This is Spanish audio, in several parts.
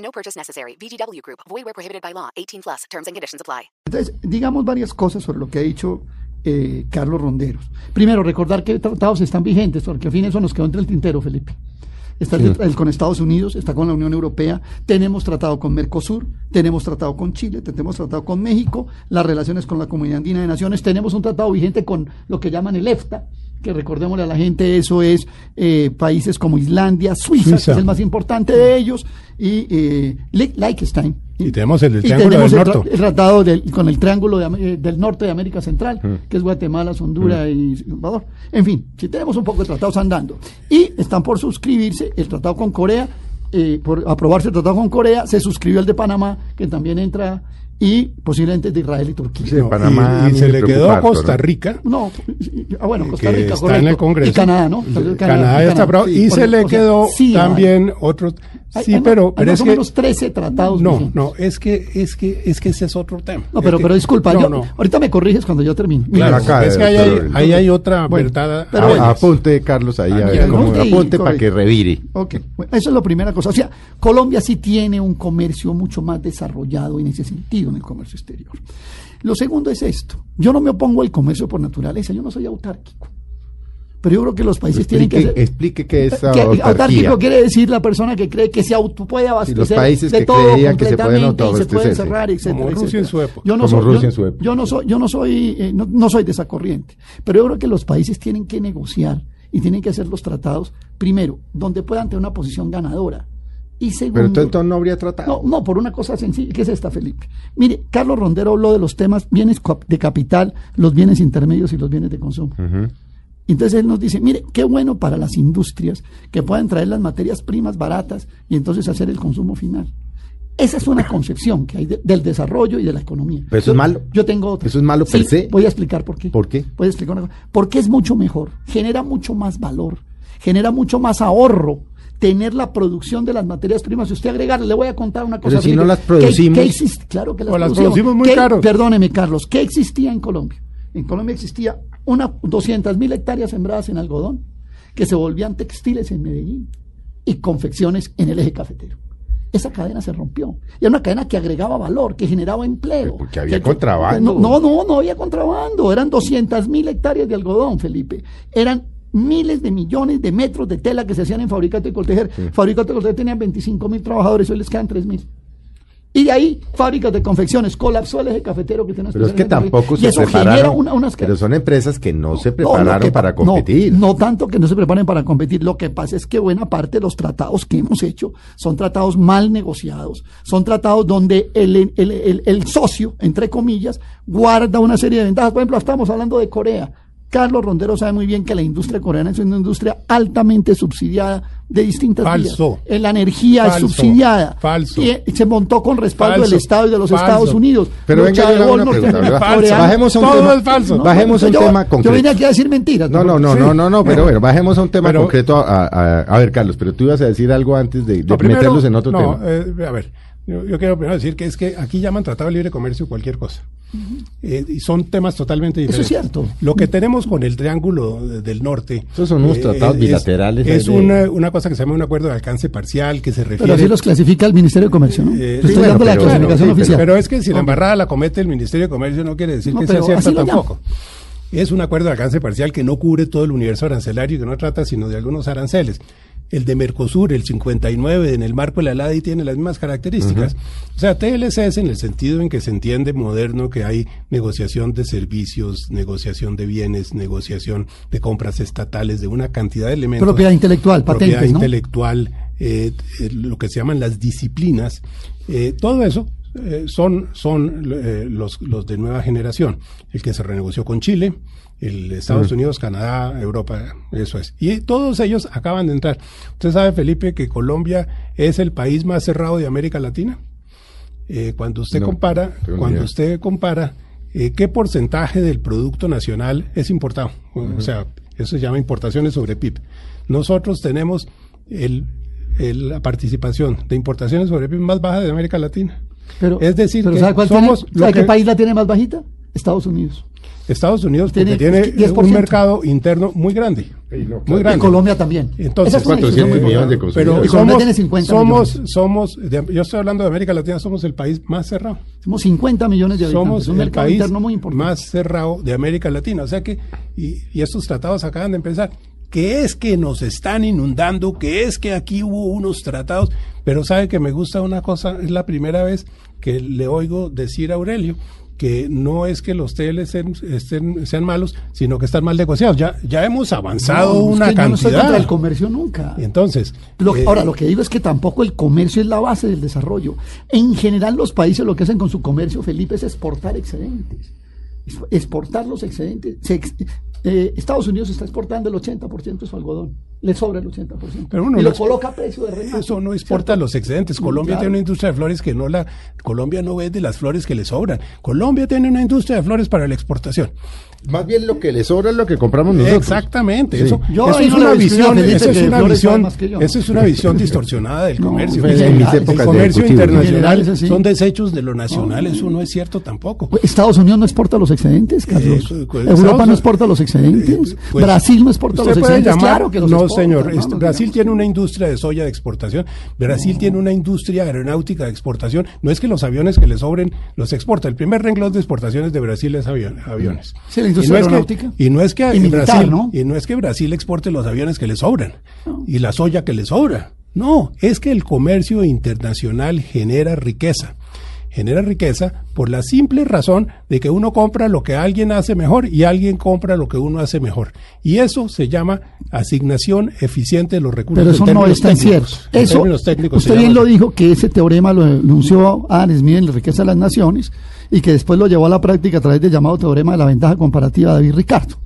No purchase necessary. VGW Group. Void where prohibited by law. 18 plus. Terms and conditions apply. Entonces, digamos varias cosas sobre lo que ha dicho eh, Carlos Ronderos. Primero, recordar que tratados están vigentes, porque al fin eso nos quedó entre el tintero, Felipe. Está el, el con Estados Unidos, está con la Unión Europea, tenemos tratado con Mercosur, tenemos tratado con Chile, tenemos tratado con México, las relaciones con la Comunidad Andina de Naciones, tenemos un tratado vigente con lo que llaman el EFTA, que recordémosle a la gente, eso es eh, países como Islandia, Suiza, Suiza. que es el más importante de ellos, y eh, Lie- Liechtenstein. Y tenemos el del Triángulo tenemos del el, Norte. el tratado del- con el Triángulo de eh, del Norte de América Central, que es Guatemala, Honduras y Salvador. En fin, si tenemos un poco de tratados andando. Y están por suscribirse el tratado con Corea, eh, por aprobarse el tratado con Corea, se suscribió el de Panamá, que también entra, y posiblemente de Israel y Turquía. Sí, Panamá a y, mí se le quedó a Costa ¿no? Rica. No, ah, bueno, Costa que Rica, está correcto. en el Congreso. Y Canadá, ¿no? Canadá, Canadá, está sí, y se le o sea, quedó sí, también otro. Hay- Sí, hay- pero, hay pero más es o que. menos 13 tratados No, vigentes. no, es que, es que, es que ese es otro tema. No, pero, Es que- pero disculpa, no, yo, no. ahí me corriges cuando yo termine. Claro, Acá, es que ahí hay, doctor. ahí hay otra Bueno, verdad. pero a bueno. medias. Apunte, Carlos, ahí, a ver, como ok, apunte para que revire. Ok, bueno, eso es la primera cosa. O sea, Colombia sí tiene un comercio mucho más desarrollado en ese sentido, en el comercio exterior. Lo segundo es esto. Yo no me opongo al comercio por naturaleza, yo no soy autárquico. Pero yo creo que los países tienen que Explique, hacer... explique qué es autarquía. autárquico quiere decir la persona que cree que se auto puede abastecer países de que todo creían que se pueden completamente y se pueden cerrar, etcétera, Como Rusia etcétera. en su época. Yo no Como soy, Rusia yo- en su época. yo no soy, yo no soy, eh, no, no soy de esa corriente. Pero yo creo que los países tienen que negociar y tienen que hacer los tratados, primero, donde puedan tener una posición ganadora. Y segundo, Pero entonces, entonces no habría tratado. no, no, por una cosa sencilla, que es esta, Felipe. Mire, Carlos Rondero habló de los temas bienes de capital, los bienes intermedios y los bienes de consumo. Entonces él nos dice, mire, qué bueno para las industrias que puedan traer las materias primas baratas y entonces hacer el consumo final. Esa es una concepción que hay de- del desarrollo y de la economía. Pero eso Yo- es malo. Yo tengo otra. Eso es malo per se. Voy a explicar por qué. ¿Por qué? Voy a explicar una cosa. Porque es mucho mejor, genera mucho más valor, genera mucho más ahorro tener la producción de las materias primas. Si usted agregar, le voy a contar una cosa. Pero si no las ¿Qué- producimos- qué? Claro que las, O las producimos muy ¿Qué- caros. Perdóneme, Carlos, ¿qué existía en Colombia? En Colombia existía una 200 mil hectáreas sembradas en algodón que se volvían textiles en Medellín y confecciones en el eje cafetero. Esa cadena se rompió. Y era una cadena que agregaba valor, que generaba empleo. Porque había Que- contrabando. No, no, no, no había contrabando. Eran 200 mil hectáreas de algodón, Felipe. Eran miles de millones de metros de tela que se hacían en Fabricato y Coltejer. Fabricato y Coltejer tenían 25 mil trabajadores, hoy les quedan 3 mil. Y de ahí, fábricas de confecciones, colapsó el eje cafetero que tiene Pero es que tampoco se prepararon. una- unas pero son empresas que no se no, prepararon que- para no, competir. No, tanto que no se preparen para competir. Lo que pasa es que buena parte de los tratados que hemos hecho son tratados mal negociados. Son tratados donde el, el- el- el socio, entre comillas, guarda una serie de ventajas. Por ejemplo, estamos hablando de Corea. Carlos Rondero sabe muy bien que la industria coreana es una industria altamente subsidiada de distintas Falso. vías. La energía Falso. es subsidiada. Falso. Y, eh, se montó con respaldo Falso. del Estado y de los Falso. Estados Unidos. Pero venga, yo una pregunta, Todo tema, es falso. No, bajemos a un yo- tema Yo concreto. vine aquí a decir mentiras. No, no, no, Sí. no, no, no, pero bueno, bajemos a un tema Pero- concreto. A, a- a ver, Carlos, pero tú ibas a decir algo antes de, de No, primero, meterlos en otro no, tema. eh, a ver, yo, yo quiero primero decir que es que aquí llaman Tratado de Libre Comercio cualquier cosa. Eh, y son temas totalmente Eso diferentes. es cierto. Lo que tenemos con el Triángulo de- del Norte. eh, Esos son unos tratados es- bilaterales Es, de- una, una cosa que se llama un acuerdo de alcance parcial que se refiere. Pero así los clasifica el Ministerio de Comercio, ¿no? Eh, Yo sí, estoy bueno, dando la pero- clasificación sí, oficial. Pero es que si la embarrada la comete el Ministerio de Comercio no quiere decir No, que sea cierta tampoco. Es un acuerdo de alcance parcial que no cubre todo el universo arancelario y que no trata sino de algunos aranceles. El de Mercosur, el 59, en el marco de la LADI tiene las mismas características. O sea, TLC es en el sentido en que se entiende moderno que hay negociación de servicios, negociación de bienes, negociación de compras estatales, de una cantidad de elementos. Propiedad intelectual, propiedad patentes, ¿no? intelectual, eh, eh, lo que se llaman las disciplinas. Eh, todo eso eh, son, son eh, los, los de nueva generación. El que se renegoció con Chile, el Estados Unidos, Canadá, Europa, eso es. Y todos ellos acaban de entrar. Usted sabe, Felipe, que Colombia es el país más cerrado de América Latina. Eh, cuando usted No, compara, cuando idea. usted compara eh, qué porcentaje del producto nacional es importado, o sea, eso se llama importaciones sobre PIB. Nosotros tenemos el, el- la participación de importaciones sobre PIB más baja de América Latina. Pero, es decir, pero que ¿sabe, cuál somos tiene- ¿sabe que- qué país la tiene más bajita? Estados Unidos. Estados Unidos porque Tiene tiene, 10%. un mercado interno muy grande, muy claro. Y grande. Colombia también. Entonces, Esa es una ¿cuántos? discusión muy 100 millones de. Pero consumidores. Y Colombia somos, tiene 50 somos, millones. somos, de- yo estoy hablando de América Latina, somos el país más cerrado. Somos 50 millones de habitantes. Somos un el mercado país interno muy importante. más cerrado de América Latina. O sea que, y, y estos tratados acaban de empezar, que es que nos están inundando, que es que aquí hubo unos tratados, pero sabe que me gusta una cosa, es la primera vez que le oigo decir a Aurelio que no es que los TLC estén, estén- sean malos, sino que están mal negociados. Ya, ya hemos avanzado No, es una que yo no estoy cantidad. contra el comercio nunca. Entonces, Lo que- eh, ahora, lo que digo es que tampoco el comercio es la base del desarrollo. En general, los países lo que hacen con su comercio, Felipe, es exportar excedentes. Es- Exportar los excedentes. Se eh, Estados Unidos está exportando el 80% de su algodón. Le sobra el 80%. Pero uno y no lo coloca a precio de remate. Eso no exporta ¿cierto? los excedentes. Colombia claro. tiene una industria de flores que no la. Colombia no vende las flores que le sobran. Colombia tiene una industria de flores para la exportación. Más bien lo que le sobra es lo que compramos nosotros. Exactamente. Sí. Eso, Yo eso es no una visión. Eso es una visión. más que yo. Eso es una visión distorsionada del No, comercio. pues, El- en mis el épocas de comercio general internacional son desechos de lo nacional. Eso no es cierto tampoco. Estados Unidos no exporta los excedentes, Carlos. Eh, pues, Europa Estados- no exporta los excedentes. Eh, pues, Brasil no exporta los excedentes. llamar- claro que los no, exporta, señor. este, Brasil tiene una industria de soya de exportación. Brasil tiene una industria aeronáutica de exportación. No es que los aviones que le sobren los exporta. El primer renglón de exportaciones de Brasil es avion- aviones. Sí, la industria y no es aeronáutica. Que, y no es que Y militar, Brasil, ¿no? y no es que Brasil exporte los aviones que le sobran y la soya que le sobra. No, es que el comercio internacional genera riqueza. Genera riqueza por la simple razón de que uno compra lo que alguien hace mejor y alguien compra lo que uno hace mejor. Y eso se llama asignación eficiente de los recursos. Pero en eso no es tan cierto. En Eso, términos técnicos usted bien llama lo dijo que ese teorema lo anunció Adam Smith en la riqueza de las naciones y que después lo llevó a la práctica a través del llamado teorema de la ventaja comparativa de David Ricardo.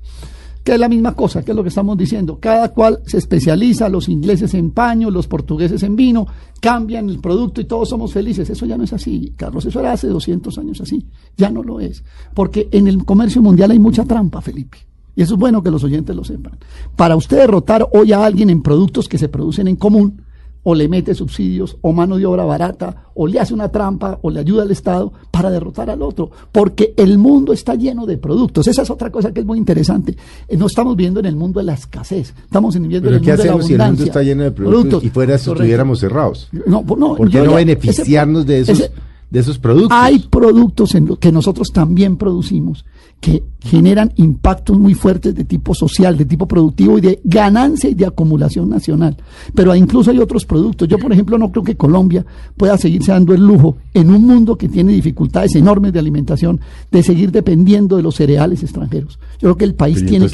Que es la misma cosa, que es lo que estamos diciendo. Cada cual se especializa, los ingleses en paño, los portugueses en vino, cambian el producto y todos somos felices. Eso ya no es así, Carlos. Eso era hace 200 años así. Ya no lo es. Porque en el comercio mundial hay mucha trampa, Felipe. Y eso es bueno que los oyentes lo sepan. Para usted derrotar hoy a alguien en productos que se producen en común, o le mete subsidios, o mano de obra barata, o le hace una trampa, o le ayuda al Estado para derrotar al otro. Porque el mundo está lleno de productos. Esa es otra cosa que es muy interesante. Eh, No estamos viviendo en el mundo de la escasez, estamos viviendo en el ¿qué mundo de la hacemos si el abundancia. mundo está lleno de productos, y fuera si estuviéramos cerrados? No, no, ¿Por qué no ya- beneficiarnos ese- de esos, ese- de esos productos? hay productos en lo que nosotros también producimos que generan impactos muy fuertes de tipo social, de tipo productivo y de ganancia y de acumulación nacional. Pero incluso hay otros productos. Yo, por ejemplo, no creo que Colombia pueda seguirse dando el lujo en un mundo que tiene dificultades enormes de alimentación de seguir dependiendo de los cereales extranjeros. Yo creo que el país Pero tiene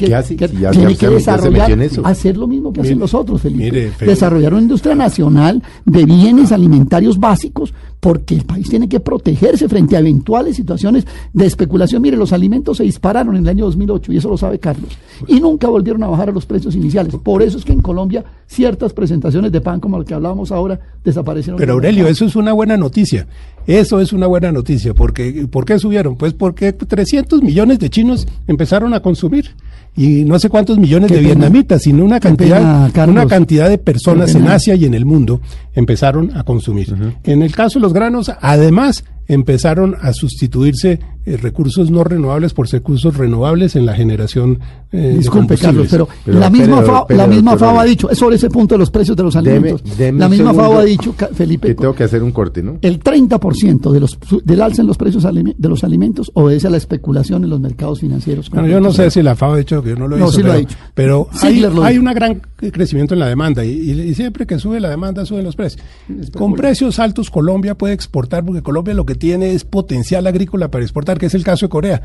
que, desarrollar, hacer lo mismo que hacen Mire, los otros, Felipe. mire, Felipe. Desarrollar una industria nacional de bienes alimentarios básicos porque el país tiene que protegerse frente a eventuales situaciones de especulación. Mire, los alimentos se dispararon en el año 2008 y eso lo sabe Carlos. Y nunca volvieron a bajar a los precios iniciales. Por eso es que en Colombia ciertas presentaciones de pan como la que hablábamos ahora desaparecieron. Pero Aurelio, eso es una buena noticia. Eso es una buena noticia. Porque, ¿Por qué subieron? Pues porque 300 millones de chinos empezaron a consumir. Y no sé cuántos millones Qué de pena. vietnamitas, sino una cantidad, pena, una cantidad de personas en. Asia y en el mundo empezaron a consumir. En el caso de los granos, además, empezaron a sustituirse eh, recursos no renovables por recursos renovables en la generación eh, de Disculpe, Carlos, combustibles. pero, Pero, la misma, espere, FAO, la misma FAO ha dicho, es sobre ese punto de los precios de los alimentos. deme la misma FAO ha dicho, Felipe, Que tengo que hacer un corte, ¿no? el 30% de los, del alza en los precios de los alimentos obedece a la especulación en los mercados financieros. Bueno, yo no sé si la FAO ha dicho que yo no lo he No, sí lo pero, ha dicho. pero hay, hay un gran crecimiento en la demanda y, y- y siempre que sube la demanda suben los precios. Con precios altos Colombia puede exportar porque Colombia lo que tiene es potencial agrícola para exportar, que es el caso de Corea.